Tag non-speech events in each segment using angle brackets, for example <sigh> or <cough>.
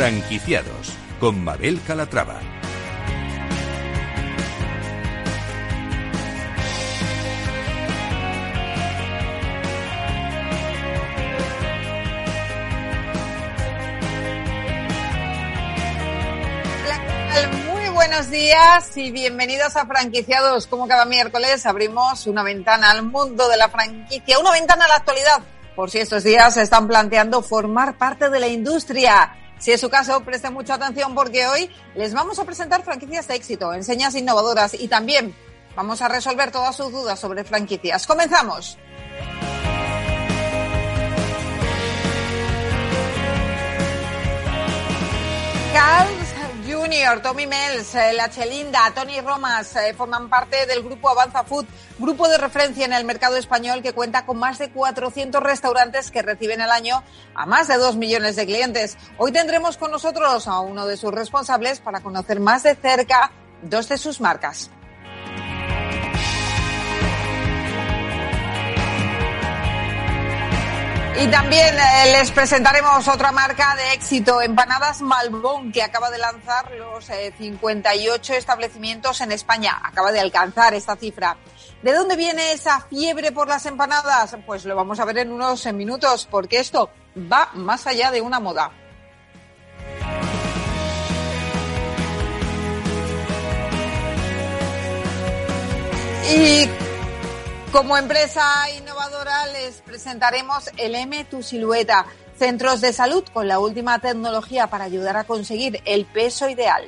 Franquiciados con Mabel Calatrava. Muy buenos días y bienvenidos a Franquiciados. Como cada miércoles abrimos una ventana al mundo de la franquicia, una ventana a la actualidad, por si estos días se están planteando formar parte de la industria. Si es su caso, presten mucha atención porque hoy les vamos a presentar franquicias de éxito, enseñas innovadoras y también vamos a resolver todas sus dudas sobre franquicias. Comenzamos. Carl's Junior, Tommy Mills, eh, La Chelinda, Tony Romas eh, forman parte del grupo Avanza Food, grupo de referencia en el mercado español que cuenta con más de 400 restaurantes que reciben al año a más de 2 millones de clientes. Hoy tendremos con nosotros a uno de sus responsables para conocer más de cerca dos de sus marcas. Y también eh, les presentaremos otra marca de éxito, Empanadas Malbón, que acaba de lanzar los eh, 58 establecimientos en España. Acaba de alcanzar esta cifra. ¿De dónde viene esa fiebre por las empanadas? Pues lo vamos a ver en unos minutos, porque esto va más allá de una moda. Y como empresa les presentaremos el M Tu Silueta, centros de salud con la última tecnología para ayudar a conseguir el peso ideal.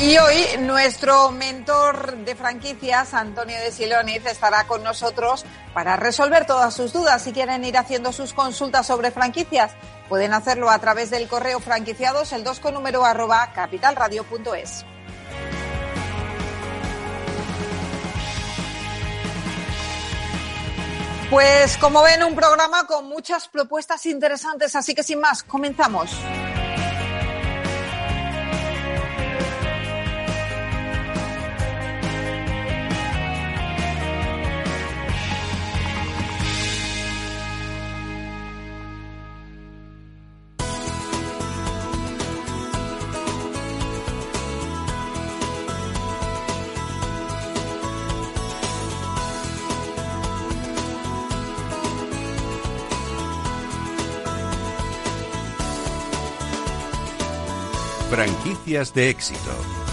Y hoy nuestro mentor de franquicias, Antonio de Siloniz, estará con nosotros para resolver todas sus dudas. Si quieren ir haciendo sus consultas sobre franquicias, pueden hacerlo a través del correo franquiciados, el 2 con número arroba capitalradio.es. Pues como ven, un programa con muchas propuestas interesantes, así que sin más, comenzamos. De éxito.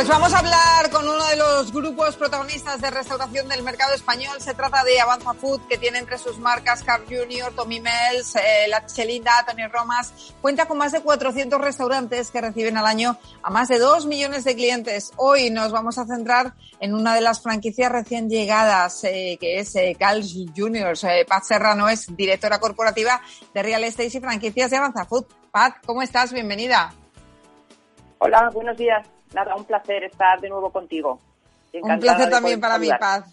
Pues vamos a hablar con uno de los grupos protagonistas de restauración del mercado español. Se trata de Avanza Food, que tiene entre sus marcas Carl Junior, Tommy Mells, eh, La Chelinda, Tony Romas. Cuenta con más de 400 restaurantes que reciben al año a más de 2 millones de clientes. Hoy nos vamos a centrar en una de las franquicias recién llegadas, eh, que es eh, Carl Junior. Eh, Pat Serrano es directora corporativa de Real Estate y franquicias de Avanza Food. Pat, ¿cómo estás? Bienvenida. Hola, buenos días. Nada, un placer estar de nuevo contigo. Un placer también para mí, Paz.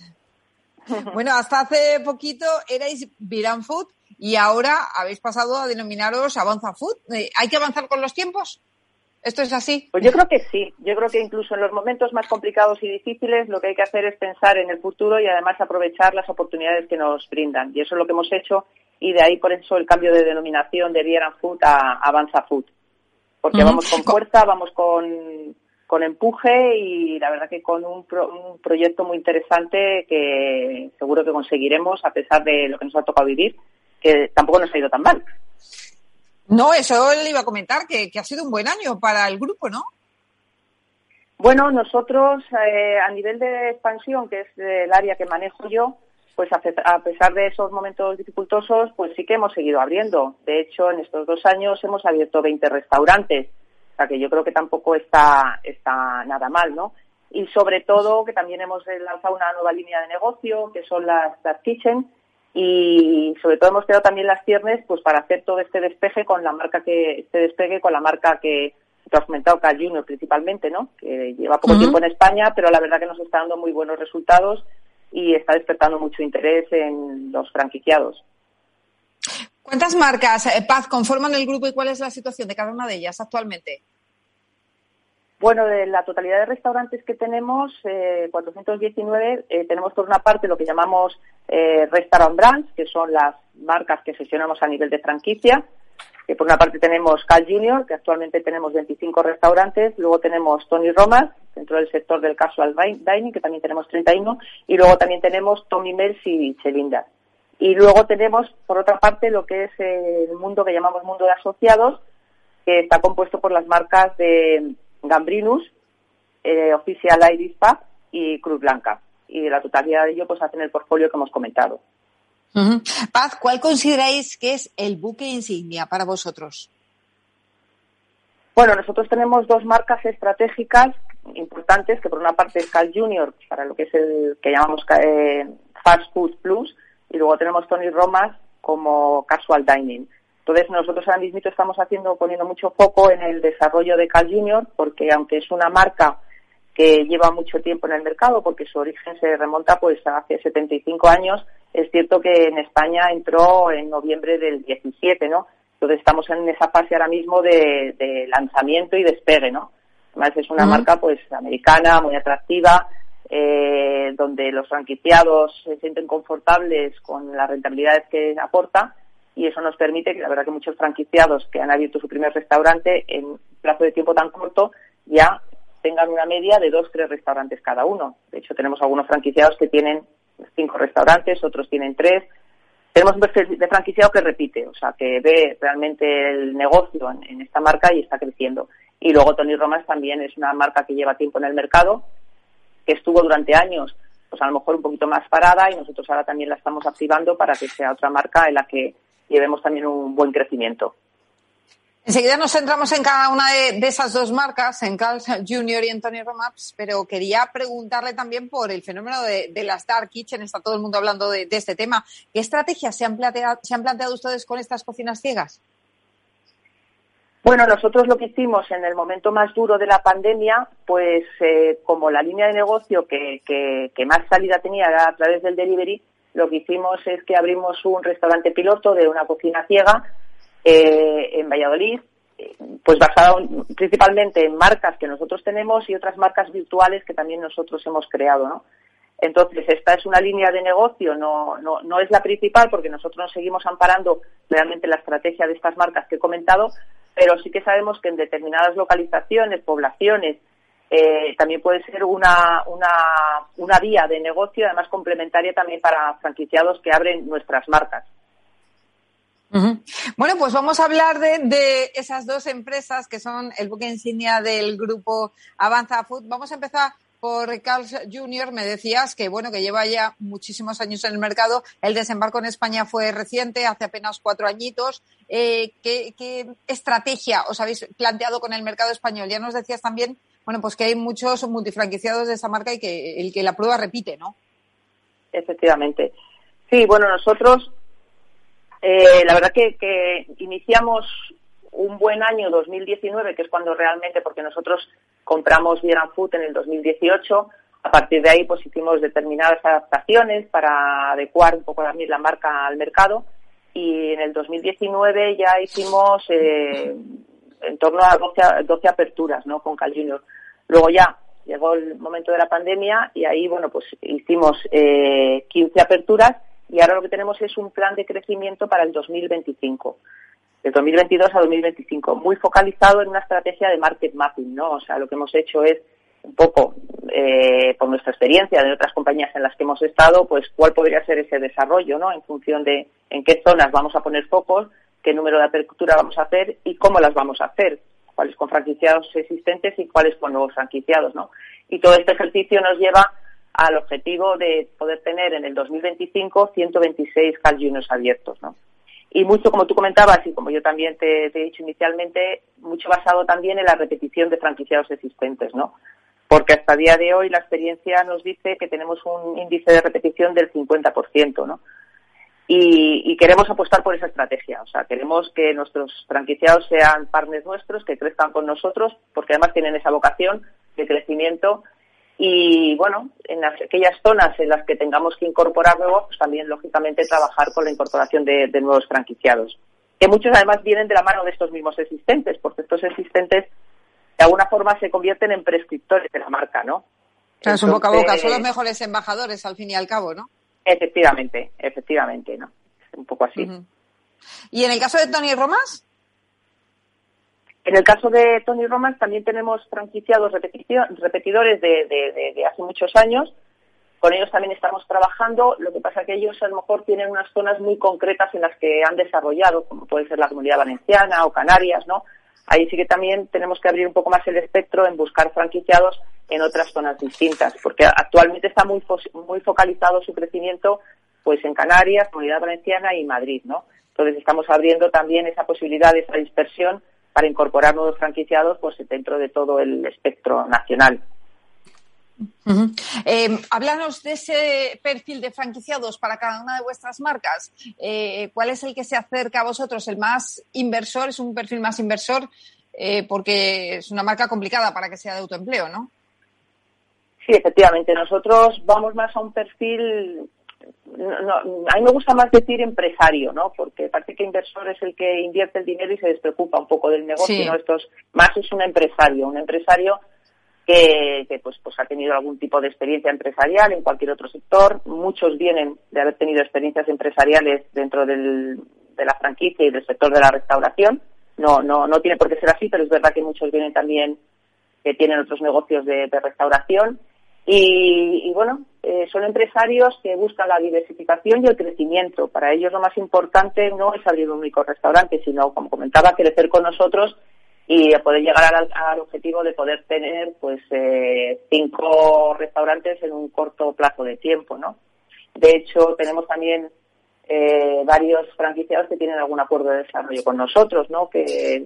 Bueno, hasta hace poquito erais Viran Food y ahora habéis pasado a denominaros Avanza Food. ¿Hay que avanzar con los tiempos? ¿Esto es así? Pues yo creo que sí. Yo creo que incluso en los momentos más complicados y difíciles lo que hay que hacer es pensar en el futuro y además aprovechar las oportunidades que nos brindan. Y eso es lo que hemos hehecho y de ahí por eso el cambio de denominación de Viran Food a Avanza Food. Porque uh -huh. vamos con fuerza, vamos con con empuje y la verdad que con un, pro, un, proyecto muy interesante que seguro que conseguiremos a pesar de lo que nos ha tocado vivir, que tampoco nos ha ido tan mal. No, eso le iba a comentar, que, que ha sido un buen año para el grupo, ¿no? Bueno, nosotros eh, a nivel de expansión, que es el área que manejo yo, pues a pesar de esos momentos dificultosos, pues sí que hemos seguido abriendo. De hecho, en estos dos años hemos abierto 20 restaurantes, o sea que yo creo que tampoco está, está nada mal, ¿no? Y sobre todo que también hemos lanzado una nueva línea de negocio, que son las Dark Kitchen, y sobre todo hemos creado también las ciernes pues para hacer todo este despeje con la marca que, este despegue con la marca que tú has comentado, Carl Junior principalmente, ¿no? Que lleva poco tiempo en España, pero la verdad que nos está dando muy buenos resultados y está despertando mucho interés en los franquiciados. ¿Cuántas marcas, eh, Paz, conforman el grupo y cuál es la situación de cada una de ellas actualmente? Bueno, de la totalidad de restaurantes que tenemos, eh, 419, eh, tenemos por una parte lo que llamamos eh, Restaurant Brands, que son las marcas que gestionamos a nivel de franquicia. Que por una parte tenemos Cal Junior, que actualmente tenemos 25 restaurantes. Luego tenemos Tony Romas, dentro del sector del casual dining, que también tenemos 31, y luego también tenemos Tommy Mills y Chelinda. Y luego tenemos, por otra parte, lo que es el mundo que llamamos mundo de asociados, que está compuesto por las marcas de Gambrinus, eh, Oficial Iris y Cruz Blanca. Y la totalidad de ello pues hacen el portfolio que hemos comentado. Paz, ¿cuál consideráis que es el buque insignia para vosotros? Bueno, nosotros tenemos dos marcas estratégicas importantes, que por una parte es Cal Junior, para lo que es el que llamamos eh, Fast Food Plus, y luego tenemos Tony Romas como Casual Dining. Entonces nosotros ahora mismo estamos haciendo, poniendo mucho foco en el desarrollo de Cal Junior, porque aunque es una marca que lleva mucho tiempo en el mercado, porque su origen se remonta pues hace 75 años, es cierto que en España entró en noviembre del 17, ¿no? Entonces estamos en esa fase ahora mismo de lanzamiento y despegue, ¿no? Además es una marca pues americana, muy atractiva, eh, donde los franquiciados se sienten confortables con las rentabilidades que aporta y eso nos permite que la verdad que muchos franquiciados que han abierto su primer restaurante en plazo de tiempo tan corto ya tengan una media de dos, tres restaurantes cada uno. De hecho, tenemos algunos franquiciados que tienen cinco restaurantes, otros tienen tres. Tenemos un perfil de franquiciado que repite, o sea, que ve realmente el negocio en esta marca y está creciendo. Y luego Tony Romas también es una marca que lleva tiempo en el mercado, que estuvo durante años, pues a lo mejor un poquito más parada y nosotros ahora también la estamos activando para que sea otra marca en la que llevemos también un buen crecimiento. Enseguida nos centramos en cada una de, esas dos marcas, en Carl Junior y en Tony Romaps, pero quería preguntarle también por el fenómeno de, las Dark Kitchen. Está todo el mundo hablando de, este tema. ¿Qué estrategias se han planteado ustedes con estas cocinas ciegas? Bueno, nosotros lo que hicimos en el momento más duro de la pandemia, pues eh, como la línea de negocio que, más salida tenía era a través del delivery, lo que hicimos es que abrimos un restaurante piloto de una cocina ciega eh, en Valladolid, pues basado principalmente en marcas que nosotros tenemos y otras marcas virtuales que también nosotros hemos creado, ¿no? Entonces, esta es una línea de negocio, no, no, no es la principal porque nosotros nos seguimos amparando realmente la estrategia de estas marcas que he comentado, pero sí que sabemos que en determinadas localizaciones, poblaciones, eh, también puede ser una, una, una vía de negocio, además complementaria también para franquiciados que abren nuestras marcas. Bueno, pues vamos a hablar de, de, esas dos empresas que son el buque insignia del grupo Avanza Food. Vamos a empezar por Carl Jr. Me decías que bueno que lleva ya muchísimos años en el mercado. El desembarco en España fue reciente, hace apenas cuatro añitos. Eh, ¿qué, estrategia os habéis planteado con el mercado español? Ya nos decías también, bueno, pues que hay muchos multifranquiciados de esa marca y que el que la prueba repite, ¿no? Efectivamente. Sí, bueno, nosotros eh, la verdad que, que iniciamos un buen año 2019, que es cuando realmente, porque nosotros compramos Vieran Food en el 2018, a partir de ahí pues hicimos determinadas adaptaciones para adecuar un poco también la marca al mercado y en el 2019 ya hicimos eh, en torno a 12, aperturas ¿no? con Cal Junior. Luego ya llegó el momento de la pandemia y ahí bueno pues hicimos eh, 15 aperturas y ahora lo que tenemos es un plan de crecimiento para el 2025 de 2022 a 2025, muy focalizado en una estrategia de market mapping, ¿no? O sea, lo que hemos hecho es un poco, eh, por nuestra experiencia de otras compañías en las que hemos estado, pues cuál podría ser ese desarrollo, ¿no? En función de en qué zonas vamos a poner focos, qué número de apertura vamos a hacer y cómo las vamos a hacer, cuáles con franquiciados existentes y cuáles con nuevos franquiciados, ¿no? Y todo este ejercicio nos lleva al objetivo de poder tener en el 2025 126 Cal abiertos, ¿no? Y mucho, como tú comentabas y como yo también te, he dicho inicialmente, mucho basado también en la repetición de franquiciados existentes, ¿no? Porque hasta el día de hoy la experiencia nos dice que tenemos un índice de repetición del 50%, ¿no? Y, y, queremos apostar por esa estrategia. O sea, queremos que nuestros franquiciados sean partners nuestros, que crezcan con nosotros, porque además tienen esa vocación de crecimiento. Y bueno, en aquellas zonas en las que tengamos que incorporar nuevos, pues también lógicamente trabajar con la incorporación de, de nuevos franquiciados. Que muchos además vienen de la mano de estos mismos existentes, porque estos existentes de alguna forma se convierten en prescriptores de la marca, ¿no? Claro, es un boca a boca, son los mejores embajadores al fin y al cabo, ¿no? Efectivamente, efectivamente, ¿no? Un poco así. ¿Y en el caso de Tony Romas? En el caso de Tony Romas también tenemos franquiciados repetidores de, de, hace muchos años. Con ellos también estamos trabajando. Lo que pasa es que ellos a lo mejor tienen unas zonas muy concretas en las que han desarrollado, como puede ser la comunidad valenciana o Canarias, ¿no? Ahí sí que también tenemos que abrir un poco más el espectro en buscar franquiciados en otras zonas distintas, porque actualmente está muy, muy focalizado su crecimiento pues en Canarias, Comunidad Valenciana y Madrid, ¿no? Entonces estamos abriendo también esa posibilidad de esa dispersión para incorporar nuevos franquiciados pues dentro de todo el espectro nacional. eh, háblanos de ese perfil de franquiciados para cada una de vuestras marcas. Eh, ¿Cuál es el que se acerca a vosotros? ¿El más inversor? ¿Es un perfil más inversor? Eh, porque es una marca complicada para que sea de autoempleo, ¿no? Sí, efectivamente. Nosotros vamos más a un perfil. No, a mí me gusta más decir empresario, ¿no? Porque parece que inversor es el que invierte el dinero y se despreocupa un poco del negocio. ¿no? Esto más es un empresario, un empresario que, que, pues, pues ha tenido algún tipo de experiencia empresarial en cualquier otro sector. Muchos vienen de haber tenido experiencias empresariales dentro del, de la franquicia y del sector de la restauración. No, no, no tiene por qué ser así, pero es verdad que muchos vienen también que tienen otros negocios de, de restauración y, y bueno, eh, son empresarios que buscan la diversificación y el crecimiento. Para ellos lo más importante no es abrir un único restaurante, sino, como comentaba, crecer con nosotros y poder llegar al, objetivo de poder tener pues eh, cinco restaurantes en un corto plazo de tiempo, ¿no? De hecho, tenemos también eh, varios franquiciados que tienen algún acuerdo de desarrollo con nosotros, ¿no? Que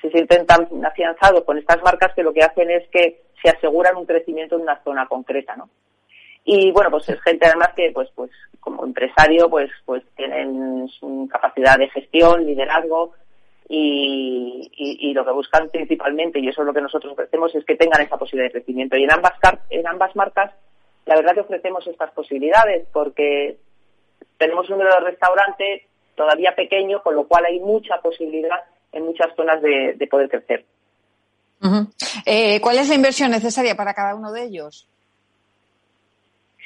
se intentan afianzados con estas marcas que lo que hacen es que se aseguran un crecimiento en una zona concreta, ¿no? Y bueno, pues es gente además que, pues, pues como empresario, pues, pues tienen capacidad de gestión, liderazgo y, y, lo que buscan principalmente, y eso es lo que nosotros ofrecemos, es que tengan esa posibilidad de crecimiento. Y en ambas, en ambas marcas, la verdad que ofrecemos estas posibilidades porque tenemos un número de restaurantes todavía pequeño, con lo cual hay mucha posibilidad en muchas zonas de, de poder crecer. Eh, ¿Cuál es la inversión necesaria para cada uno de ellos?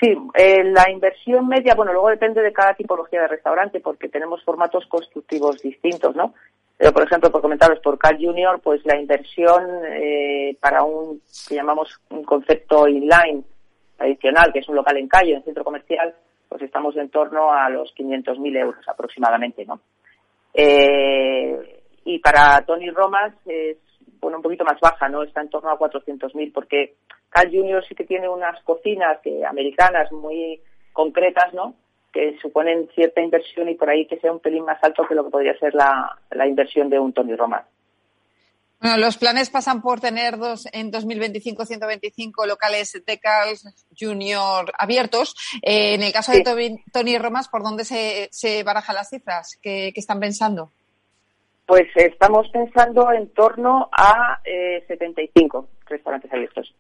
Sí, eh, la inversión media, bueno, luego depende de cada tipología de restaurante porque tenemos formatos constructivos distintos, ¿no? Pero, por ejemplo, por comentaros, por Cal Junior, pues la inversión eh, para un, que llamamos un concepto inline tradicional, que es un local en calle, en centro comercial, pues estamos en torno a los 500.000 euros aproximadamente, ¿no? Eh, y para Tony Romas es bueno, un poquito más baja, ¿no? Está en torno a 400.000 porque Cal Junior sí que tiene unas cocinas que, americanas muy concretas, ¿no? Que suponen cierta inversión y por ahí que sea un pelín más alto que lo que podría ser la, la inversión de un Tony Romas. Bueno, los planes pasan por tener dos, en 2025 125 locales de Cal Junior abiertos. Eh, en el caso sí. de Tony Romas, ¿por dónde se, se barajan las cifras? ¿Qué, qué están pensando? Pues estamos pensando en torno a eh, 75 restaurantes abiertos.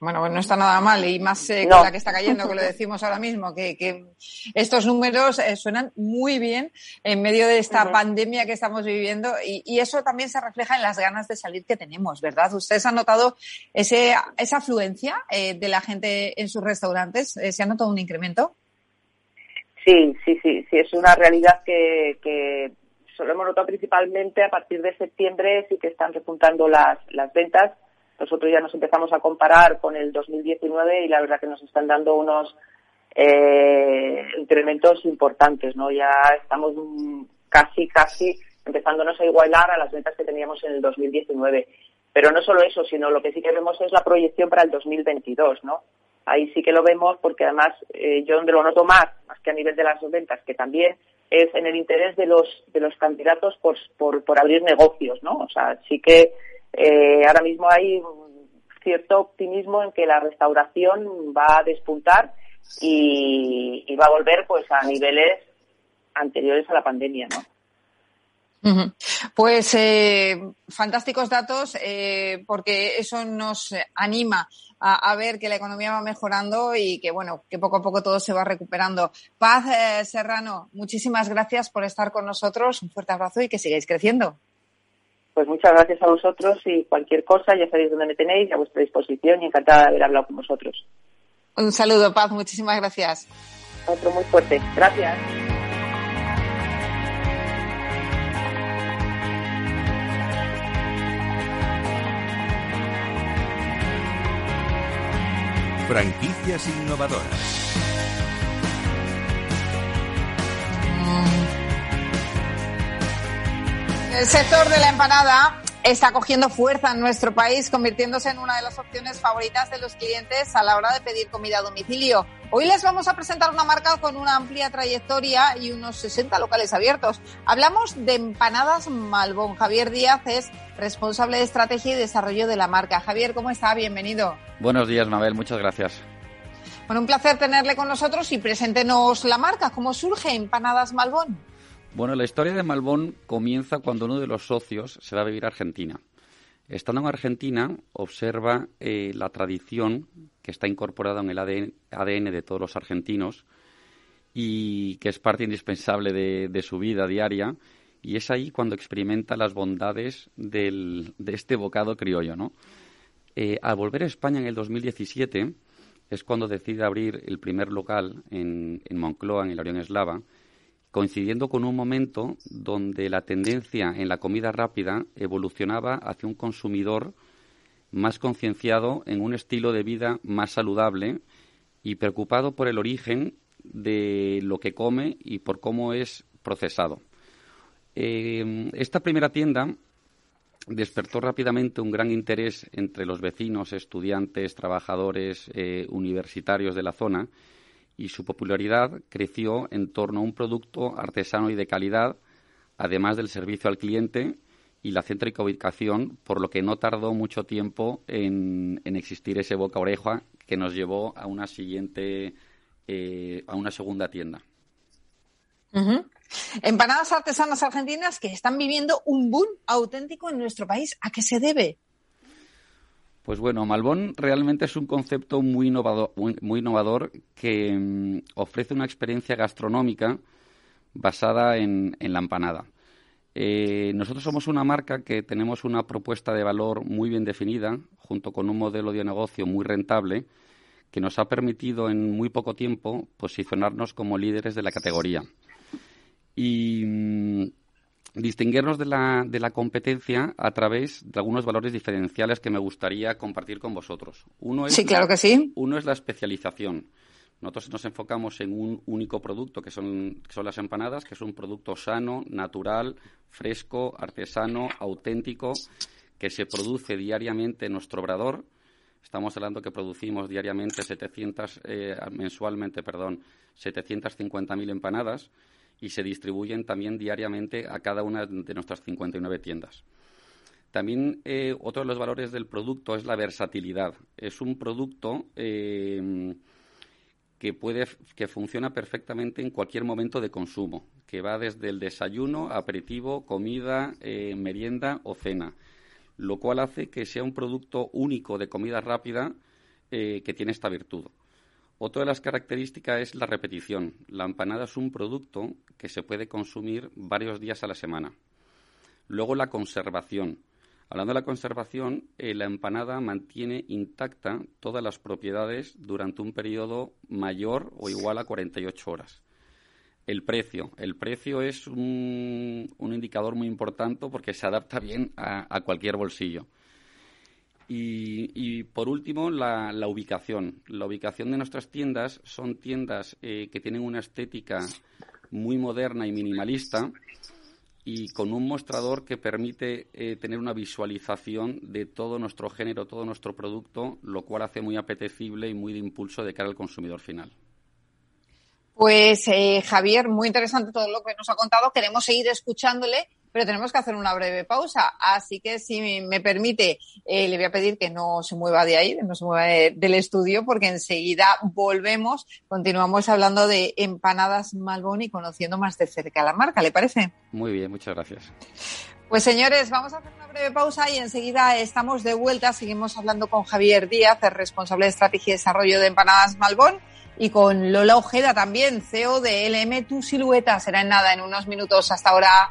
Bueno, pues no está nada mal y más eh, no. con la que está cayendo, que lo decimos ahora mismo, que, que estos números eh, suenan muy bien en medio de esta uh -huh. pandemia que estamos viviendo y, y, eso también se refleja en las ganas de salir que tenemos, ¿verdad? ¿Ustedes han notado ese, esa afluencia eh, de la gente en sus restaurantes? Eh, ¿Se ha notado un incremento? Sí, sí, sí, sí, es una realidad que, que lo hemos notado principalmente a partir de septiembre, sí que están repuntando las, las ventas. Nosotros ya nos empezamos a comparar con el 2019 y la verdad que nos están dando unos eh, incrementos importantes, ¿no? Ya estamos casi, casi empezándonos a igualar a las ventas que teníamos en el 2019. Pero no solo eso, sino lo que sí que vemos es la proyección para el 2022, ¿no? Ahí sí que lo vemos porque además eh, yo donde lo noto más, más que a nivel de las ventas, que también es en el interés de los de los candidatos por, por, abrir negocios, ¿no? O sea, sí que eh, ahora mismo hay cierto optimismo en que la restauración va a despuntar y, y va a volver pues a niveles anteriores a la pandemia, ¿no? Pues eh, fantásticos datos eh, porque eso nos anima a, ver que la economía va mejorando y que bueno que poco a poco todo se va recuperando. Paz eh, Serrano, muchísimas gracias por estar con nosotros. Un fuerte abrazo y que sigáis creciendo. Pues muchas gracias a vosotros y cualquier cosa ya sabéis dónde me tenéis a vuestra disposición y encantada de haber hablado con vosotros. Un saludo, Paz. Muchísimas gracias. Otro muy fuerte. Gracias. Franquicias innovadoras. El sector de la empanada está cogiendo fuerza en nuestro país, convirtiéndose en una de las opciones favoritas de los clientes a la hora de pedir comida a domicilio. Hoy les vamos a presentar una marca con una amplia trayectoria y unos 60 locales abiertos. Hablamos de Empanadas Malbón. Javier Díaz es responsable de estrategia y desarrollo de la marca. Javier, ¿cómo está? Bienvenido. Buenos días, Mabel. Muchas gracias. Bueno, un placer tenerle con nosotros y preséntenos la marca. ¿Cómo surge Empanadas Malbón? Bueno, la historia de Malbón comienza cuando uno de los socios se va a vivir a Argentina. Estando en Argentina, observa eh, la tradición que está incorporada en el ADN, de todos los argentinos y que es parte indispensable de, su vida diaria. Y es ahí cuando experimenta las bondades de este bocado criollo. Eh, al volver a España en el 2017 es cuando decide abrir el primer local en, en Moncloa, en el Orión Eslava, coincidiendo con un momento donde la tendencia en la comida rápida evolucionaba hacia un consumidor más concienciado en un estilo de vida más saludable y preocupado por el origen de lo que come y por cómo es procesado. Eh, esta primera tienda despertó rápidamente un gran interés entre los vecinos, estudiantes, trabajadores, eh, universitarios de la zona y su popularidad creció en torno a un producto artesano y de calidad, además del servicio al cliente y la céntrica ubicación, por lo que no tardó mucho tiempo en, existir ese boca oreja que nos llevó a una siguiente, eh, a una segunda tienda. Empanadas artesanas argentinas que están viviendo un boom auténtico en nuestro país. ¿A qué se debe? Pues bueno, Malbón realmente es un concepto muy innovador, muy, innovador que mm, ofrece una experiencia gastronómica basada en, la empanada. Eh, nosotros somos una marca que tenemos una propuesta de valor muy bien definida, junto con un modelo de negocio muy rentable, que nos ha permitido en muy poco tiempo posicionarnos como líderes de la categoría. Y mm, distinguirnos de la, de la competencia a través de algunos valores diferenciales que me gustaría compartir con vosotros. Uno es, sí, claro que sí. Uno es la especialización. Nosotros nos enfocamos en un único producto, que son, que son las empanadas, que es un producto sano, natural, fresco, artesano, auténtico, que se produce diariamente en nuestro obrador. Estamos hablando que producimos diariamente 700, eh, mensualmente, perdón, 750.000 empanadas y se distribuyen también diariamente a cada una de nuestras 59 tiendas. También eh, otro de los valores del producto es la versatilidad. Es un producto eh, que puede que funciona perfectamente en cualquier momento de consumo, que va desde el desayuno, aperitivo, comida, eh, merienda o cena, lo cual hace que sea un producto único de comida rápida que tiene esta virtud. Otra de las características es la repetición. La empanada es un producto que se puede consumir varios días a la semana. Luego la conservación. Hablando de la conservación, eh, la empanada mantiene intacta todas las propiedades durante un periodo mayor o igual a 48 horas. El precio. El precio es un, indicador muy importante porque se adapta bien a cualquier bolsillo. Y, por último, la, ubicación. La ubicación de nuestras tiendas son tiendas eh, que tienen una estética muy moderna y minimalista, y con un mostrador que permite eh, tener una visualización de todo nuestro género, todo nuestro producto, lo cual hace muy apetecible y muy de impulso de cara al consumidor final. Pues eh, Javier, muy interesante todo lo que nos ha contado. Queremos seguir escuchándole, pero tenemos que hacer una breve pausa. Así que, si me permite, eh, le voy a pedir que no se mueva de ahí, no se mueva del estudio, porque enseguida volvemos. Continuamos hablando de empanadas Malbón y conociendo más de cerca la marca. ¿Le parece? Muy bien, muchas gracias. Pues señores, vamos a hacer una breve pausa y enseguida estamos de vuelta. Seguimos hablando con Javier Díaz, el responsable de estrategia y desarrollo de Empanadas Malbón y con Lola Ojeda también, CEO de LM Tu Silueta. Será en nada, en unos minutos. Hasta ahora.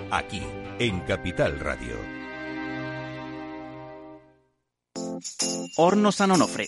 Aquí en Capital Radio. Hornos San Onofre.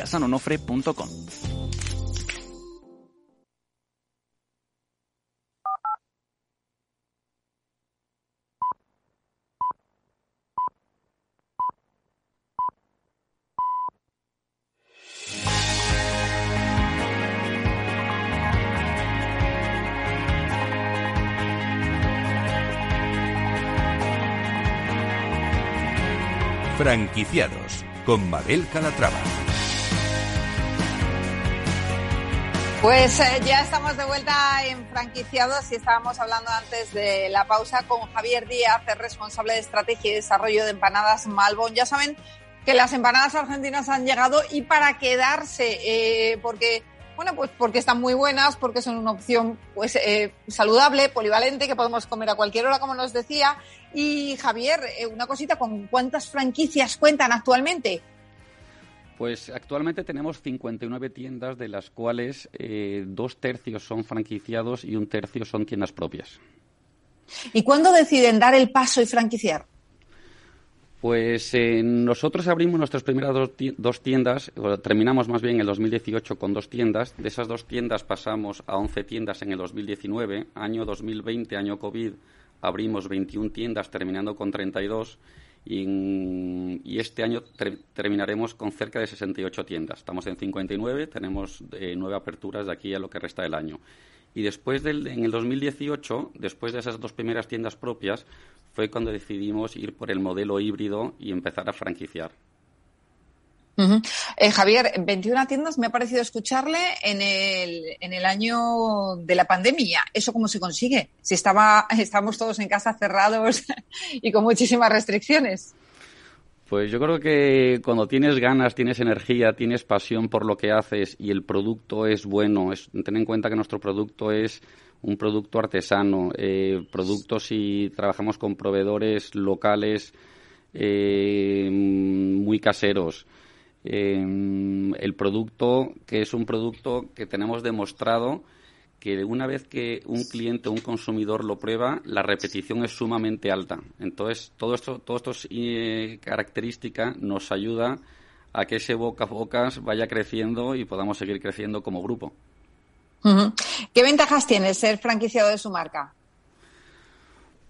libreriasanonofre.com. Franquiciados con Mabel Calatrava. Pues eh, ya estamos de vuelta en franquiciados y estábamos hablando antes de la pausa con Javier Díaz, el responsable de estrategia y desarrollo de empanadas Malbon. Ya saben que las empanadas argentinas han llegado y para quedarse, eh, porque bueno, pues porque están muy buenas, porque son una opción pues eh, saludable, polivalente, que podemos comer a cualquier hora, como nos decía. Y Javier, una cosita, ¿con cuántas franquicias cuentan actualmente? Pues actualmente tenemos 59 tiendas, de las cuales eh, dos tercios son franquiciados y un tercio son tiendas propias. ¿Y cuándo deciden dar el paso y franquiciar? Pues eh, nosotros abrimos nuestras primeras dos tiendas, terminamos más bien en el 2018 con dos tiendas. De esas dos tiendas pasamos a 11 tiendas en el 2019. Año 2020, año COVID, abrimos 21 tiendas, terminando con 32 y, este año terminaremos con cerca de 68 tiendas. Estamos en 59, tenemos eh, nueve aperturas de aquí a lo que resta del año. Y después del, en el 2018, después de esas dos primeras tiendas propias, fue cuando decidimos ir por el modelo híbrido y empezar a franquiciar. Eh, Javier, 21 tiendas me ha parecido escucharle en el, año de la pandemia. ¿Eso cómo se consigue? Si estaba, estamos todos en casa cerrados <laughs> y con muchísimas restricciones. Pues yo creo que cuando tienes ganas, tienes energía, tienes pasión por lo que haces y el producto es bueno, ten en cuenta que nuestro producto es un producto artesano, eh, y trabajamos con proveedores locales eh, muy caseros. Em, el producto, que es un producto que tenemos demostrado que una vez que un cliente o un consumidor lo prueba, la repetición es sumamente alta. Entonces, todo esto, todas estas eh, características nos ayuda a que ese boca a boca vaya creciendo y podamos seguir creciendo como grupo. ¿Qué ventajas tiene ser franquiciado de su marca?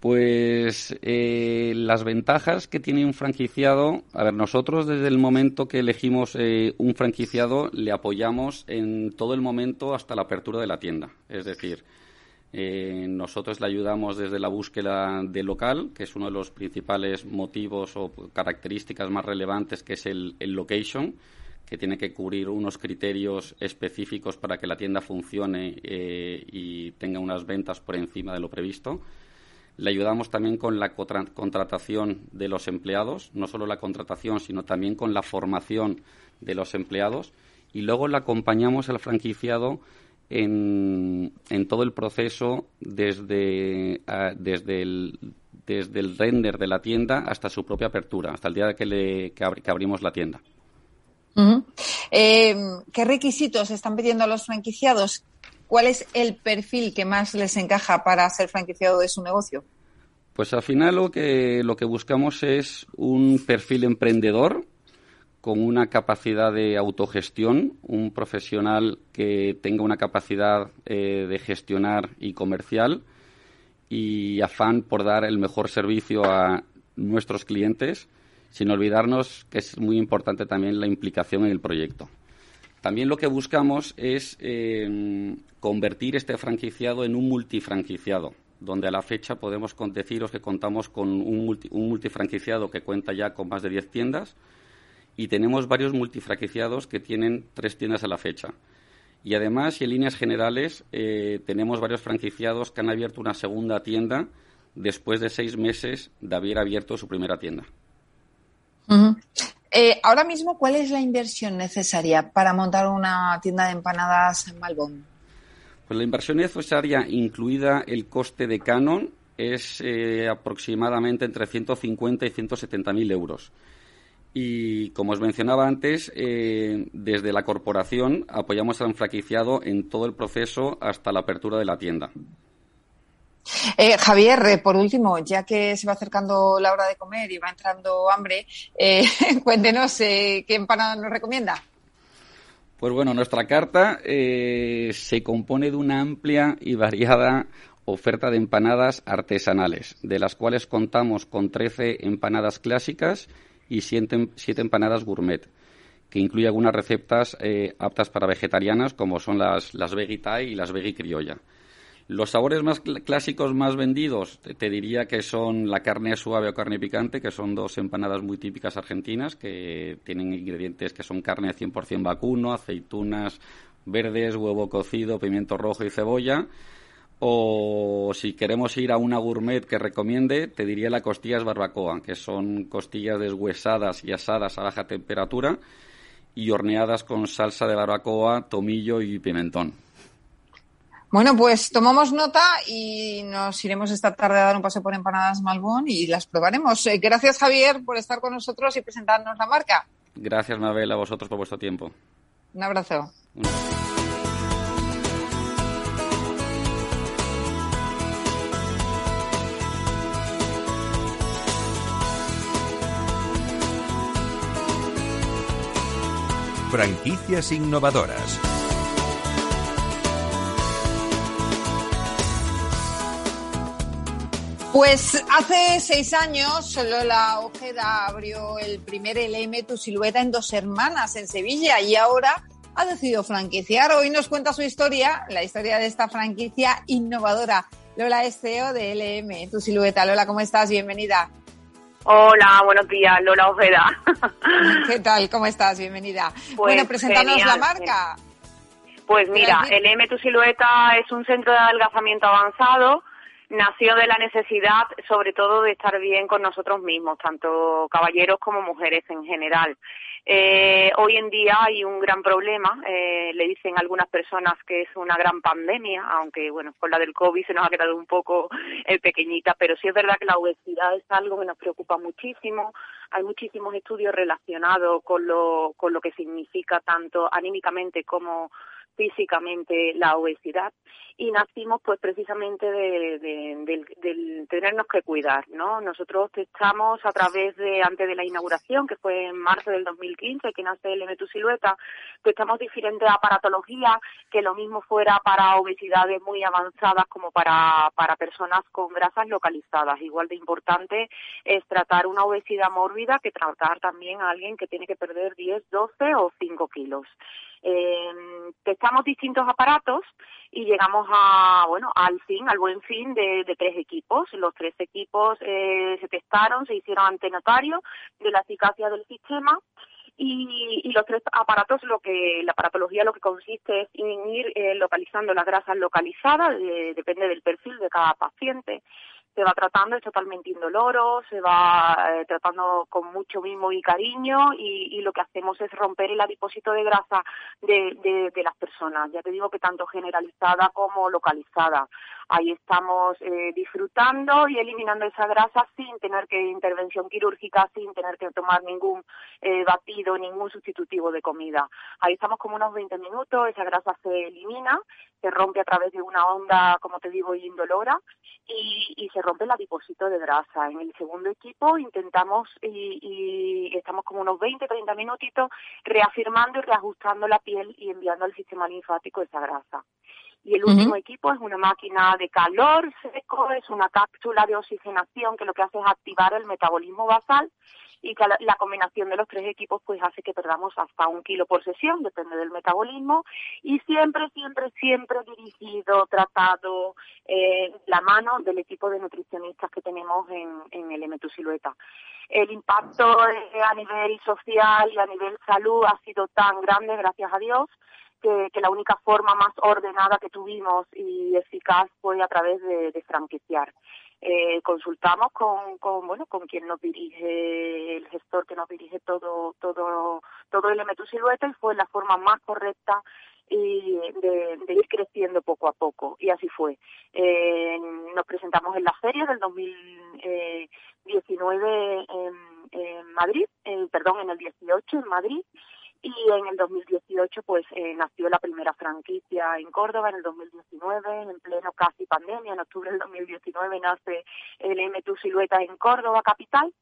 Pues eh, las ventajas que tiene un franquiciado, a ver, nosotros desde el momento que elegimos eh, un franquiciado le apoyamos en todo el momento hasta la apertura de la tienda. Es decir, eh, nosotros le ayudamos desde la búsqueda del local, que es uno de los principales motivos o características más relevantes, que es el, el location, que tiene que cubrir unos criterios específicos para que la tienda funcione y tenga unas ventas por encima de lo previsto le ayudamos también con la contratación de los empleados, no solo la contratación, sino también con la formación de los empleados. Y luego le acompañamos al franquiciado en, todo el proceso desde, desde, el, desde el render de la tienda hasta su propia apertura, hasta el día que, le, que, abrimos la tienda. Eh, ¿Qué requisitos están pidiendo los franquiciados ¿Cuál es el perfil que más les encaja para ser franquiciado de su negocio? Pues al final lo que, lo que buscamos es un perfil emprendedor con una capacidad de autogestión, un profesional que tenga una capacidad eh, de gestionar y comercial y afán por dar el mejor servicio a nuestros clientes, sin olvidarnos que es muy importante también la implicación en el proyecto. También lo que buscamos es eh, convertir este franquiciado en un multifranquiciado, donde a la fecha podemos deciros que contamos con un, multifranquiciado que cuenta ya con más de 10 tiendas y tenemos varios multifranquiciados que tienen tres tiendas a la fecha. Y además, y en líneas generales, eh, tenemos varios franquiciados que han abierto una segunda tienda después de seis meses de haber abierto su primera tienda. Eh, ahora mismo, ¿cuál es la inversión necesaria para montar una tienda de empanadas en Malbón? Pues la inversión necesaria, incluida el coste de Canon, es eh, aproximadamente entre 150 y 170 mil euros. Y como os mencionaba antes, eh, desde la corporación apoyamos al franquiciado en todo el proceso hasta la apertura de la tienda. Eh, Javier, eh, por último, ya que se va acercando la hora de comer y va entrando hambre, eh, <laughs> cuéntenos qué empanada nos recomienda. Pues bueno, nuestra carta se compone de una amplia y variada oferta de empanadas artesanales, de las cuales contamos con 13 empanadas clásicas y 7, empanadas gourmet, que incluye algunas recetas aptas para vegetarianas, como son las, las veggie y las veggie criolla. Los sabores más clásicos más vendidos, te, diría que son la carne suave o carne picante, que son dos empanadas muy típicas argentinas, que tienen ingredientes que son carne 100% vacuno, aceitunas verdes, huevo cocido, pimiento rojo y cebolla. O si queremos ir a una gourmet que recomiende, te diría la costillas barbacoa, que son costillas deshuesadas y asadas a baja temperatura y horneadas con salsa de barbacoa, tomillo y pimentón. Bueno, pues tomamos nota y nos iremos esta tarde a dar un paseo por Empanadas Malbón y las probaremos. Eh, gracias, Javier, por estar con nosotros y presentarnos la marca. Gracias, Mabel, a vosotros por vuestro tiempo. Un abrazo. Franquicias innovadoras. Pues hace seis años Lola Ojeda abrió el primer LM Tu Silueta en Dos Hermanas en Sevilla y ahora ha decidido franquiciar. Hoy nos cuenta su historia, la historia de esta franquicia innovadora. Lola es CEO de LM Tu Silueta. Lola, ¿cómo estás? Bienvenida. Hola, buenos días, Lola Ojeda. <laughs> ¿Qué tal? ¿Cómo estás? Bienvenida. Pues bueno, preséntanos la marca. Pues mira, LM Tu Silueta es un centro de adelgazamiento avanzado nació de la necesidad, sobre todo, de estar bien con nosotros mismos, tanto caballeros como mujeres en general. Eh, hoy en día hay un gran problema, eh, le dicen algunas personas que es una gran pandemia, aunque bueno, con la del COVID se nos ha quedado un poco eh, pequeñita, pero sí es verdad que la obesidad es algo que nos preocupa muchísimo. Hay muchísimos estudios relacionados con lo, con lo que significa tanto anímicamente como físicamente la obesidad y nacimos pues precisamente de, del, tenernos que cuidar, ¿no? Nosotros testamos a través de, antes de la inauguración, que fue en marzo del 2015, que nace el M2 Silueta, testamos diferentes aparatologías, que lo mismo fuera para obesidades muy avanzadas como para, para personas con grasas localizadas. Igual de importante es tratar una obesidad mórbida que tratar también a alguien que tiene que perder 10, 12 o 5 kilos. Eh, testamos distintos aparatos y llegamos a, bueno, al fin, al buen fin de, tres equipos. Los tres equipos eh, se testaron, se hicieron ante notario de la eficacia del sistema y, los tres aparatos, lo que la aparatología lo que consiste es en ir eh, localizando las grasas localizadas, depende del perfil de cada paciente se va tratando, es totalmente indoloro, se va eh, tratando con mucho mimo y cariño y, lo que hacemos es romper el adipósito de grasa de, de, las personas. Ya te digo que tanto generalizada como localizada. Ahí estamos eh, disfrutando y eliminando esa grasa sin tener que intervención quirúrgica, sin tener que tomar ningún eh, batido, ningún sustitutivo de comida. Ahí estamos como unos 20 minutos, esa grasa se elimina, se rompe a través de una onda, como te digo, indolora y, y se rompe el adipósito de grasa. En el segundo equipo intentamos y, y estamos como unos 20, 30 minutitos reafirmando y reajustando la piel y enviando al sistema linfático esa grasa. Y el último equipo es una máquina de calor seco, es una cápsula de oxigenación que lo que hace es activar el metabolismo basal y que la, combinación de los tres equipos pues hace que perdamos hasta un kilo por sesión, depende del metabolismo, y siempre, siempre, siempre dirigido, tratado eh, la mano del equipo de nutricionistas que tenemos en, en el M2 Silueta. El impacto eh, a nivel social y a nivel salud ha sido tan grande, gracias a Dios, que, la única forma más ordenada que tuvimos y eficaz fue a través de, franquiciar. Eh, consultamos con, con, bueno con quien nos dirige el gestor que nos dirige todo todo todo el M2 Silueta y fue la forma más correcta y de, ir creciendo poco a poco y así fue eh, nos presentamos en la feria del 2019 en, en Madrid perdón en el 18 en Madrid y en el 2018 pues eh, nació la primera franquicia en Córdoba, en el 2019, en pleno casi pandemia, en octubre del 2019 nace el M2 Silueta en Córdoba, capital,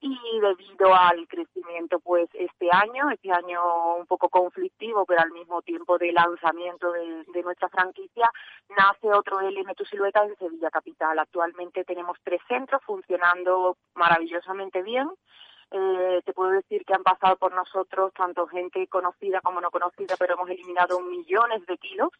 y debido al crecimiento pues este año, este año un poco conflictivo, pero al mismo tiempo de lanzamiento de, nuestra franquicia, nace otro LM2 Silueta en Sevilla Capital. Actualmente tenemos tres centros funcionando maravillosamente bien eh, te puedo decir que han pasado por nosotros tanto gente conocida como no conocida, pero hemos eliminado millones de kilos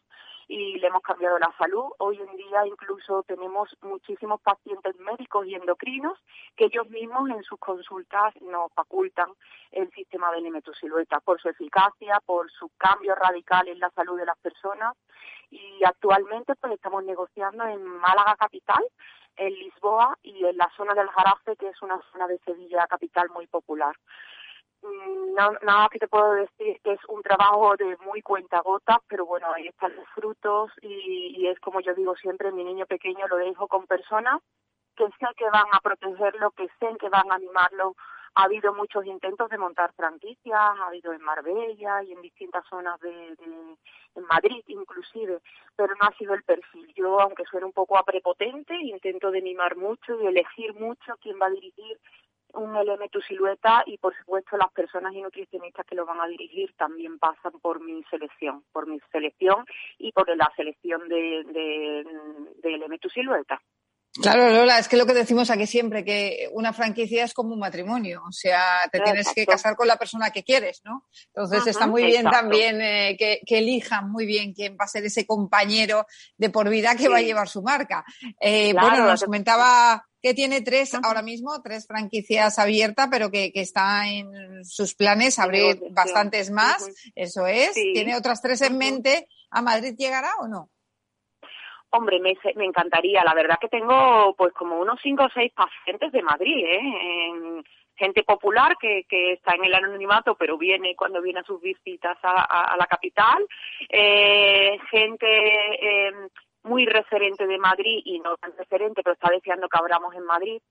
y le hemos cambiado la salud. Hoy en día incluso tenemos muchísimos pacientes médicos y endocrinos que ellos mismos en sus consultas nos facultan el sistema de Silueta por su eficacia, por su cambio radical en la salud de las personas y actualmente pues estamos negociando en Málaga capital en Lisboa y en la zona del Jarafe, que es una zona de Sevilla capital muy popular. Mm, nada, que te puedo decir que es un trabajo de muy cuenta gota, pero bueno, ahí están los frutos y, es como yo digo siempre, mi niño pequeño lo dejo con personas que sé que van a protegerlo, que sé que van a animarlo. Ha habido muchos intentos de montar franquicias, ha habido en Marbella y en distintas zonas de, en Madrid inclusive, pero no ha sido el perfil. Yo, aunque suene un poco a prepotente, intento de mimar mucho y elegir mucho quién va a dirigir un tu silueta y por supuesto las personas y nutricionistas que lo van a dirigir también pasan por mi selección, por mi selección y por la selección de, de, de silueta. Claro, Lola, es que lo que decimos aquí siempre, que una franquicia es como un matrimonio, o sea, te tienes que casar con la persona que quieres, ¿no? Entonces está muy bien también eh, que, elijan muy bien quién va a ser ese compañero de por vida que va a llevar su marca. Eh, bueno, nos comentaba que tiene tres ahora mismo, tres franquicias abiertas, pero que, que está en sus planes abrir bastantes más, eso es. Tiene otras tres en mente. ¿A Madrid llegará o no? Hombre, me, me encantaría. La verdad que tengo pues como unos cinco o seis pacientes de Madrid, ¿eh? gente popular que, está en el anonimato, pero viene cuando viene a sus visitas a, la capital, eh, gente eh, muy referente de Madrid y no tan referente, pero está deseando que abramos en Madrid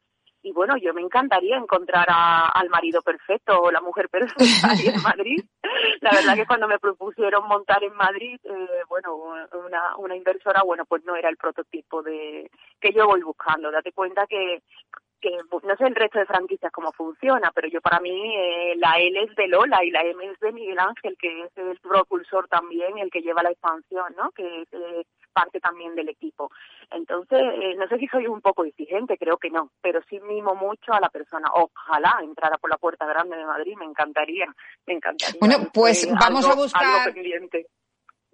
y bueno, yo me encantaría encontrar al marido perfecto o la mujer perfecta ahí en <laughs> Madrid. La verdad que cuando me propusieron montar en Madrid, eh, bueno, una, una inversora, bueno, pues no era el prototipo de que yo voy buscando. Date cuenta que que no sé el resto de franquicias cómo funciona, pero yo para mí eh, la L es de Lola y la M es de Miguel Ángel, que es el propulsor también, el que lleva la expansión, ¿no? Que es eh, parte también del equipo. Entonces, eh, no sé si soy un poco exigente, creo que no, pero sí mimo mucho a la persona. Ojalá entrara por la puerta grande de Madrid, me encantaría, me encantaría. Bueno, pues vamos a buscar...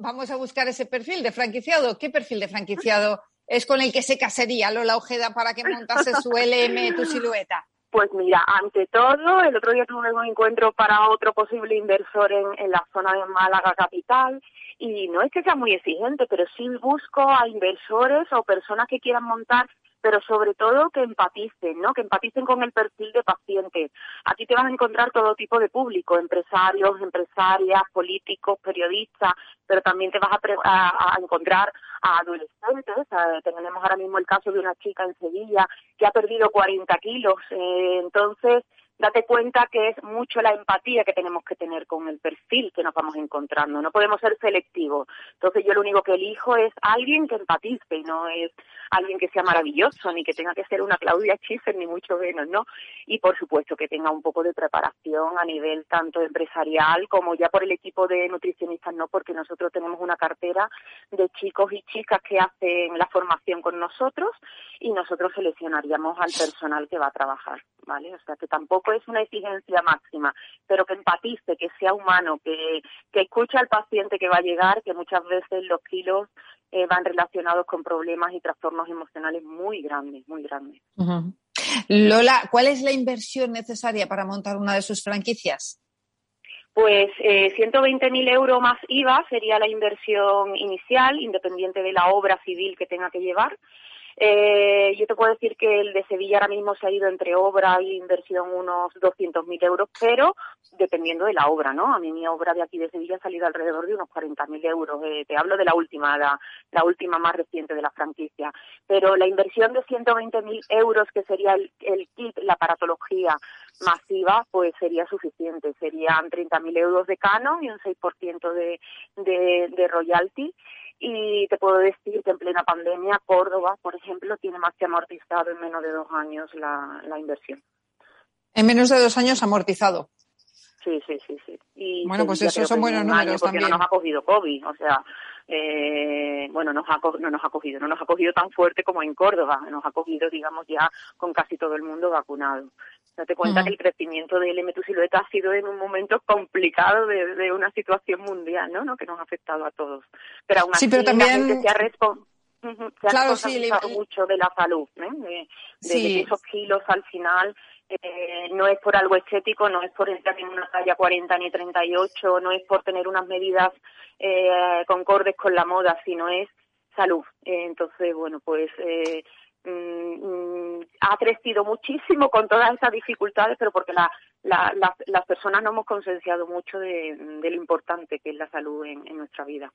Vamos a buscar ese perfil de franquiciado. ¿Qué perfil de franquiciado es con el que se casaría Lola Ojeda para que montase su LM, tu silueta? Pues mira, ante todo, el otro día tuve un encuentro para otro posible inversor en, en la zona de Málaga capital y no es que sea muy exigente, pero sí busco a inversores o personas que quieran montar pero sobre todo que empaticen, ¿no? Que empaticen con el perfil de paciente. Aquí te vas a encontrar todo tipo de público, empresarios, empresarias, políticos, periodistas, pero también te vas a, encontrar a adolescentes. tenemos ahora mismo el caso de una chica en Sevilla que ha perdido 40 kilos. Eh, entonces, date cuenta que es mucho la empatía que tenemos que tener con el perfil que nos vamos encontrando. No podemos ser selectivos. Entonces yo lo único que elijo es alguien que empatice y no es alguien que sea maravilloso ni que tenga que ser una Claudia Schiffer ni mucho menos, ¿no? Y por supuesto que tenga un poco de preparación a nivel tanto empresarial como ya por el equipo de nutricionistas, ¿no? Porque nosotros tenemos una cartera de chicos y chicas que hacen la formación con nosotros y nosotros seleccionaríamos al personal que va a trabajar, ¿vale? O sea que tampoco es una exigencia máxima, pero que empatice, que sea humano, que, que escuche al paciente que va a llegar, que muchas veces los kilos eh, van relacionados con problemas y trastornos emocionales muy grandes, muy grandes. Lola, ¿cuál es la inversión necesaria para montar una de sus franquicias? Pues eh, 120.000 euros más IVA sería la inversión inicial, independiente de la obra civil que tenga que llevar. Eh, yo te puedo decir que el de Sevilla ahora mismo se ha ido entre obra e inversión unos 200.000 euros, pero dependiendo de la obra, ¿no? A mí mi obra de aquí de Sevilla ha salido alrededor de unos 40.000 euros. Eh, te hablo de la última, la, última más reciente de la franquicia. Pero la inversión de 120.000 euros, que sería el, el kit, la paratología masiva, pues sería suficiente. Serían 30.000 euros de canon y un 6% de, de, de royalty y te puedo decir que en plena pandemia Córdoba, por ejemplo, tiene más que amortizado en menos de dos años la, la inversión. En menos de dos años amortizado. Sí, sí, sí, sí. Y bueno, pues eso son buenos números porque no nos ha cogido COVID, o sea, eh, bueno, nos ha, no nos ha cogido, no nos ha cogido tan fuerte como en Córdoba, nos ha cogido, digamos, ya con casi todo el mundo vacunado. Date cuenta que el crecimiento del M tu silueta ha sido en un momento complicado de, una situación mundial, ¿no? ¿no? Que nos ha afectado a todos. Pero aún así sí, pero también... se ha, responsabilizado mucho de la salud, ¿eh? de, esos kilos al final eh, no es por algo estético, no es por entrar en una talla 40 ni 38, no es por tener unas medidas eh, concordes con la moda, sino es salud. Eh, entonces, bueno, pues eh, mm, mm, ha crecido muchísimo con todas esas dificultades, pero porque la, las personas no hemos concienciado mucho de, lo importante que es la salud en nuestra vida.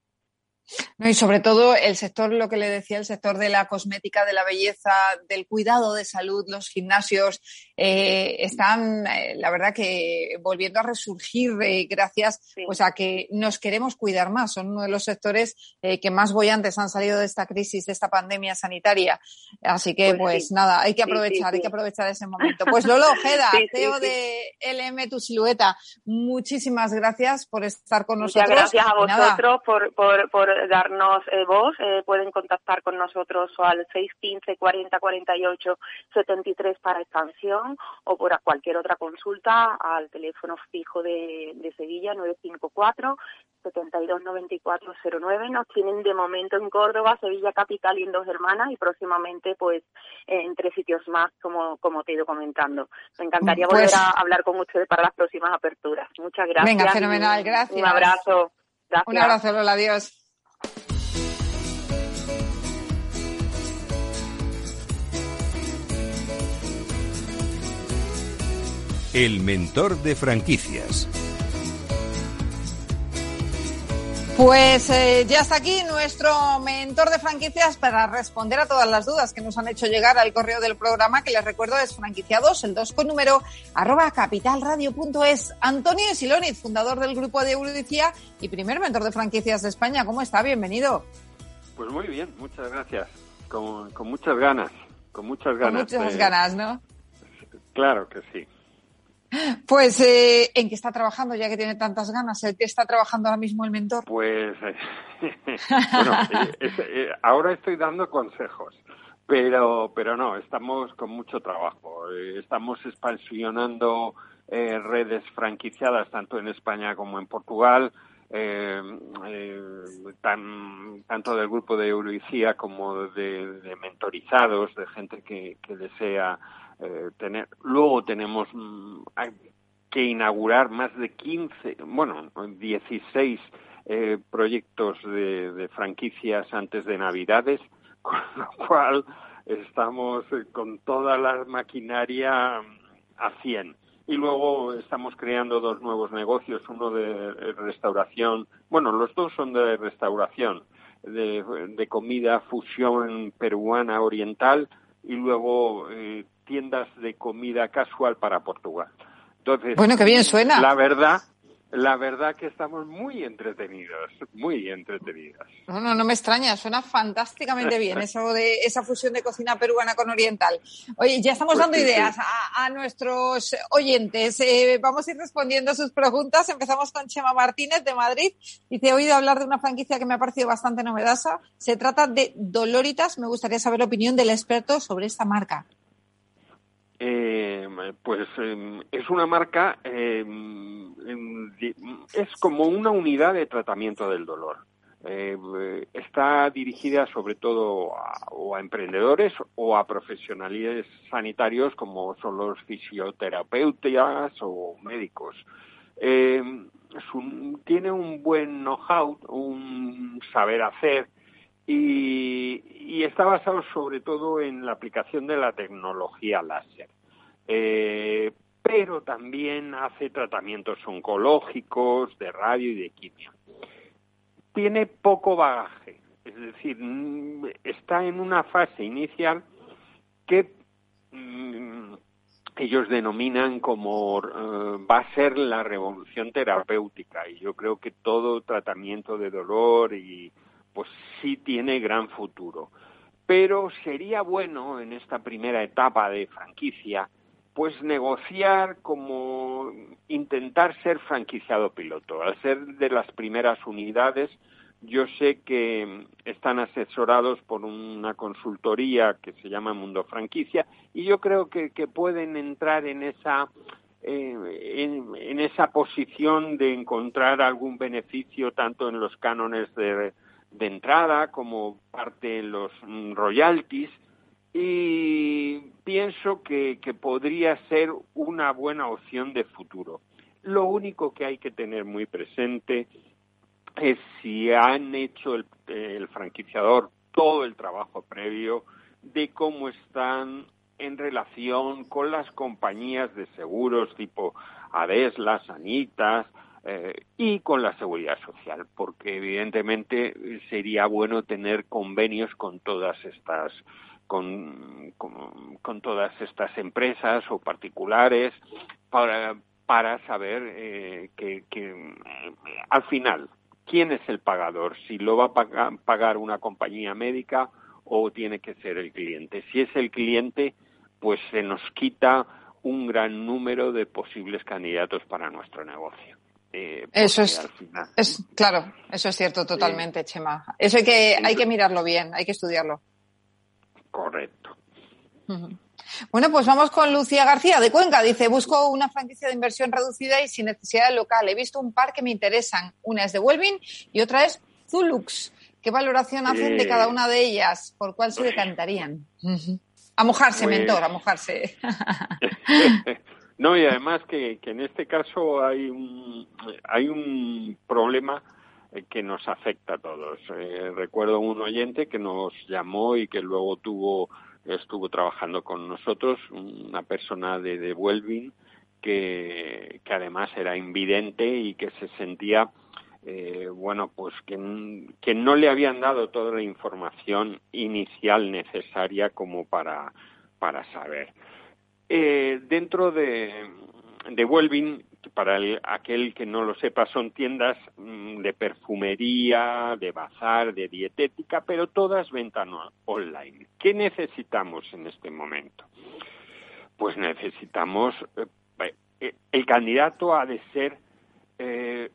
No, y sobre todo el sector, lo que le decía, el sector de la cosmética, de la belleza, del cuidado de salud, los gimnasios, eh, están, eh, la verdad que volviendo a resurgir eh, gracias pues a que nos queremos cuidar más. Son uno de los sectores que más boyantes han salido de esta crisis, de esta pandemia sanitaria. Así que, pues, pues nada, hay que aprovechar, hay que aprovechar ese momento. Pues Lolo Ojeda, <laughs> CEO de LM Tu Silueta, muchísimas gracias por estar con nosotros. Muchas gracias a vosotros por, por, por darnos eh, voz, eh, pueden contactar con nosotros o al 615 40 48 73 para expansión o por cualquier otra consulta al teléfono fijo de, de Sevilla 954 729409. Nos tienen de momento en Córdoba, Sevilla Capital y en Dos Hermanas y próximamente pues en tres sitios más como, como te he ido comentando. Me encantaría volver pues a hablar con ustedes para las próximas aperturas. Muchas gracias. Venga, fenomenal, gracias. Un abrazo. Un abrazo, Lola, adiós. El mentor de franquicias. Pues eh, ya está aquí nuestro mentor de franquicias para responder a todas las dudas que nos han hecho llegar al correo del programa, que les recuerdo es franquiciados, el 2 con número, arroba capitalradio.es. Antonio Siloniz, fundador del grupo de Eurodicía y primer mentor de franquicias de España. ¿Cómo está? Bienvenido. Pues muy bien, muchas gracias. Con, muchas ganas, con muchas ganas. Con muchas ganas, ¿no? Claro que sí. Pues, eh, ¿en qué está trabajando ya que tiene tantas ganas? ¿En qué está trabajando ahora mismo el mentor? Pues, eh, <laughs> bueno, eh, ahora estoy dando consejos, pero, pero no, estamos con mucho trabajo. estamos expansionando redes franquiciadas tanto en España como en Portugal. tanto del grupo de Euroicía como de, mentorizados, de gente que desea eh, tener. Luego tenemos mm, que inaugurar más de 15, bueno, 16 eh, proyectos de, franquicias antes de Navidades, <laughs> con lo cual estamos eh, con toda la maquinaria a 100. Y luego estamos creando dos nuevos negocios, uno de restauración, bueno, los dos son de restauración, de, de comida fusión peruana oriental y luego eh, tiendas de comida casual para Portugal. Entonces, bueno, que bien suena. La verdad, la verdad que estamos muy entretenidos, muy entretenidos. No, no, no me extraña, suena fantásticamente bien eso de esa fusión de cocina peruana con oriental. Oye, ya estamos pues dando ideas A, nuestros oyentes. Eh, vamos a ir respondiendo a sus preguntas. Empezamos con Chema Martínez de Madrid y te he oído hablar de una franquicia que me ha parecido bastante novedosa. Se trata de Doloritas. Me gustaría saber la opinión del experto sobre esta marca. Eh, pues em, es una marca, em, es como una unidad de tratamiento del dolor. Eh, está dirigida sobre todo a, emprendedores o a profesionales sanitarios como son los fisioterapeutas o médicos. tiene un buen know-how, un saber hacer y, está basado sobre todo en la aplicación de la tecnología láser. Eh, pero también hace tratamientos oncológicos, de radio y de quimio. Tiene poco bagaje, es decir, mm, está en una fase inicial que mm, ellos denominan como eh, va a ser la revolución terapéutica y yo creo que todo tratamiento de dolor y pues sí tiene gran futuro. Pero sería bueno en esta primera etapa de franquicia, pues negociar como intentar ser franquiciado piloto. Al ser de las primeras unidades, Yo sé que están asesorados por una consultoría que se llama Mundo Franquicia y yo creo que, pueden entrar en esa eh, en, esa posición de encontrar algún beneficio tanto en los cánones de, entrada como parte en los royalties y pienso que podría ser una buena opción de futuro. Lo único que hay que tener muy presente es si han hecho el, franquiciador todo el trabajo previo de cómo están en relación con las compañías de seguros tipo Adesla, Sanitas eh, y con la seguridad social, porque evidentemente sería bueno tener convenios con todas estas con, todas estas empresas o particulares para, para saber eh, que, eh, al final quién es el pagador, si lo va a pagar, una compañía médica o tiene que ser el cliente. Si es el cliente, pues se nos quita un gran número de posibles candidatos para nuestro negocio. Eh, eso es, es, claro, eso es cierto totalmente, Chema. Eso hay que, hay que mirarlo bien, hay que estudiarlo. Correcto. Bueno, pues vamos con Lucía García de Cuenca. Dice, busco una franquicia de inversión reducida y sin necesidad local. He visto un par que me interesan. Una es de Welvin y otra es Zulux. ¿Qué valoración hacen de cada una de ellas? ¿Por cuál se decantarían? A mojarse, pues <laughs> mentor, a mojarse. <laughs> no, y además que, en este caso hay un, hay un problema que nos afecta a todos. Eh, recuerdo un oyente que nos llamó y que luego tuvo estuvo trabajando con nosotros, una persona de, de que, que además era invidente y que se sentía, eh, bueno, pues que, que no le habían dado toda la información inicial necesaria como para, para saber. Eh, dentro de, de para aquel que no lo sepa, son tiendas mm, de perfumería, de bazar, de dietética, pero todas ventan online. ¿Qué necesitamos en este momento? Pues necesitamos, eh, eh, el candidato ha de ser, eh,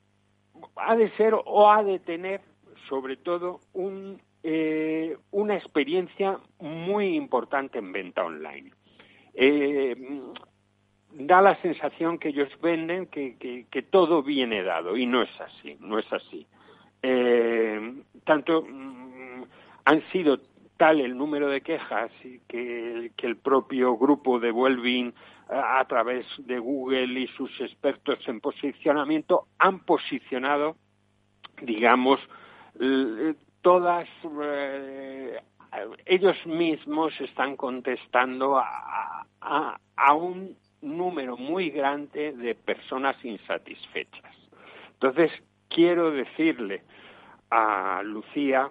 ha de ser o ha de tener, sobre todo, un, una experiencia muy importante en venta online da la sensación que ellos venden que, que, todo viene dado y no es así, no es así. Eh, tanto mm, han sido tal el número de quejas que, que el propio grupo de Wellbeing a, través de Google y sus expertos en posicionamiento han posicionado, digamos, todas eh, ellos mismos están contestando a, un número muy grande de personas insatisfechas. Entonces, quiero decirle a Lucía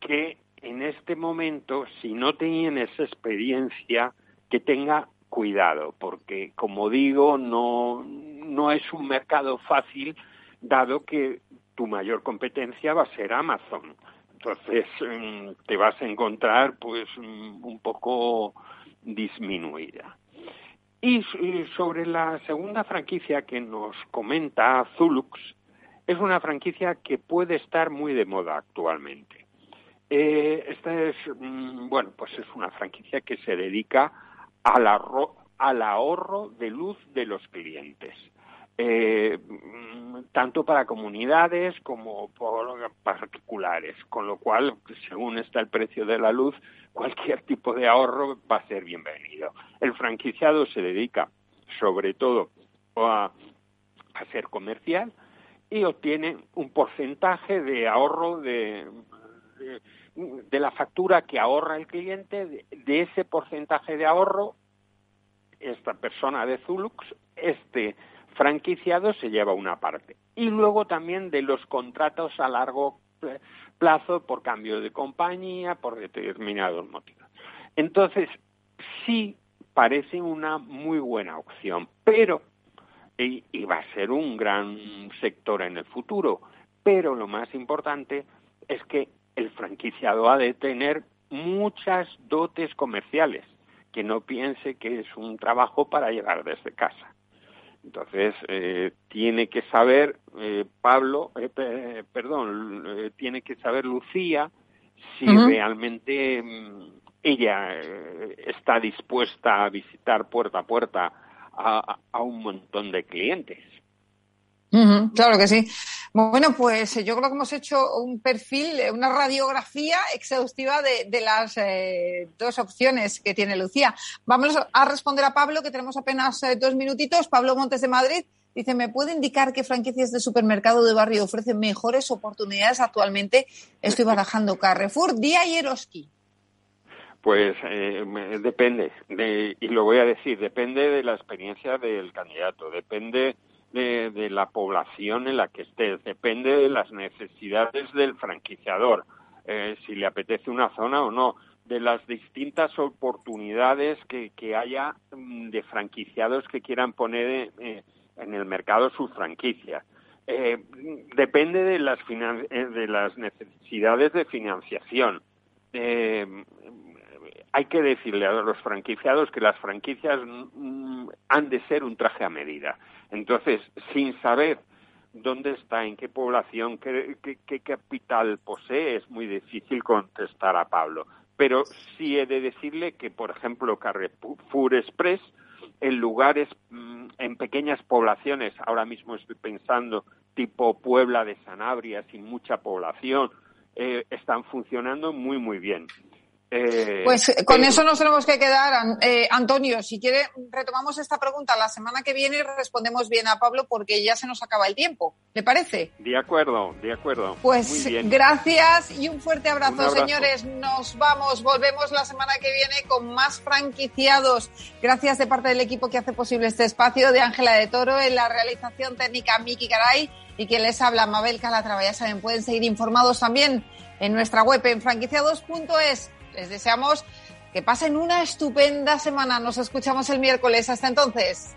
que en este momento, si no tienes experiencia, que tenga cuidado, porque como digo, no, no es un mercado fácil, dado que tu mayor competencia va a ser Amazon. Entonces mm, te vas a encontrar pues mm, un poco disminuida. Y sobre la segunda franquicia que nos comenta Zulux, es una franquicia que puede estar muy de moda actualmente. Eh, esta es, mm, bueno, pues es una franquicia que se dedica al, al ahorro de luz de los clientes. Eh, tanto para comunidades como por particulares, con lo cual, según está el precio de la luz, cualquier tipo de ahorro va a ser bienvenido. El franquiciado se dedica sobre todo a, ser comercial y obtiene un porcentaje de ahorro de, de, la factura que ahorra el cliente, de ese porcentaje de ahorro, esta persona de Zulux, este franquiciado se lleva una parte. Y luego también de los contratos a largo plazo por cambio de compañía, por determinados motivos. Entonces, sí parece una muy buena opción, pero, y, y va a ser un gran sector en el futuro, pero lo más importante es que el franquiciado ha de tener muchas dotes comerciales, que no piense que es un trabajo para llegar desde casa Entonces, eh, tiene que saber eh, Pablo, eh, perdón, tiene que saber Lucía si realmente mm, ella está dispuesta a visitar puerta a puerta a un montón de clientes claro que sí. Bueno, pues yo creo que hemos hecho un perfil, una radiografía exhaustiva de, las eh, dos opciones que tiene Lucía. Vamos a responder a Pablo, que tenemos apenas eh, dos minutitos. Pablo Montes de Madrid dice, ¿me puede indicar qué franquicias de supermercado de barrio ofrecen mejores oportunidades actualmente? Estoy barajando Carrefour, Día y Eroski. Pues eh, depende, y lo voy a decir, depende de la experiencia del candidato, depende de, la población en la que estés, depende de las necesidades del franquiciador, eh, si le apetece una zona o no, de las distintas oportunidades que, haya mm, de franquiciados que quieran poner eh, en el mercado sus franquicias. Eh, depende de las, de las necesidades de financiación. hay que decirle a los franquiciados que las franquicias mm, han de ser un traje a medida. Entonces, sin saber dónde está, en qué población, qué, capital posee, es muy difícil contestar a Pablo. Pero sí he de decirle que, por ejemplo, Carrefour Express, en lugares, mm, en pequeñas poblaciones, ahora mismo estoy pensando tipo Puebla de Sanabria, sin mucha población, eh, están funcionando muy, muy bien. Eh, pues eh, con eso nos tenemos que quedar. Eh, Antonio, si quiere, retomamos esta pregunta la semana que viene y respondemos bien a Pablo porque ya se nos acaba el tiempo. ¿Le parece? De acuerdo, de acuerdo. Pues gracias y un fuerte abrazo, señores. Nos vamos, volvemos la semana que viene con más franquiciados. Gracias de parte del equipo que hace posible este espacio, de Ángela de Toro, en la realización técnica Miki Caray y que les habla Mabel Calatrava. Ya saben, pueden seguir informados también en nuestra web en franquiciados.es les deseamos que pasen una estupenda semana. Nos escuchamos el miércoles. Hasta entonces.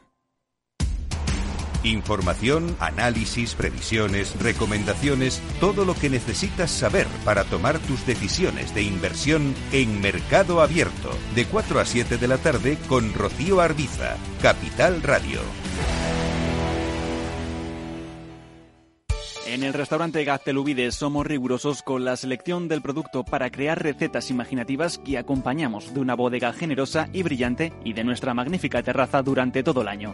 Información, análisis, previsiones, recomendaciones, todo lo que necesitas saber para tomar tus decisiones de inversión en Mercado Abierto, de 4 a 7 de la tarde con Rocío Arbiza, Capital Radio. En el restaurante Gaztelubides somos rigurosos con la selección del producto para crear recetas imaginativas que acompañamos de una bodega generosa y brillante y de nuestra magnífica terraza durante todo el año.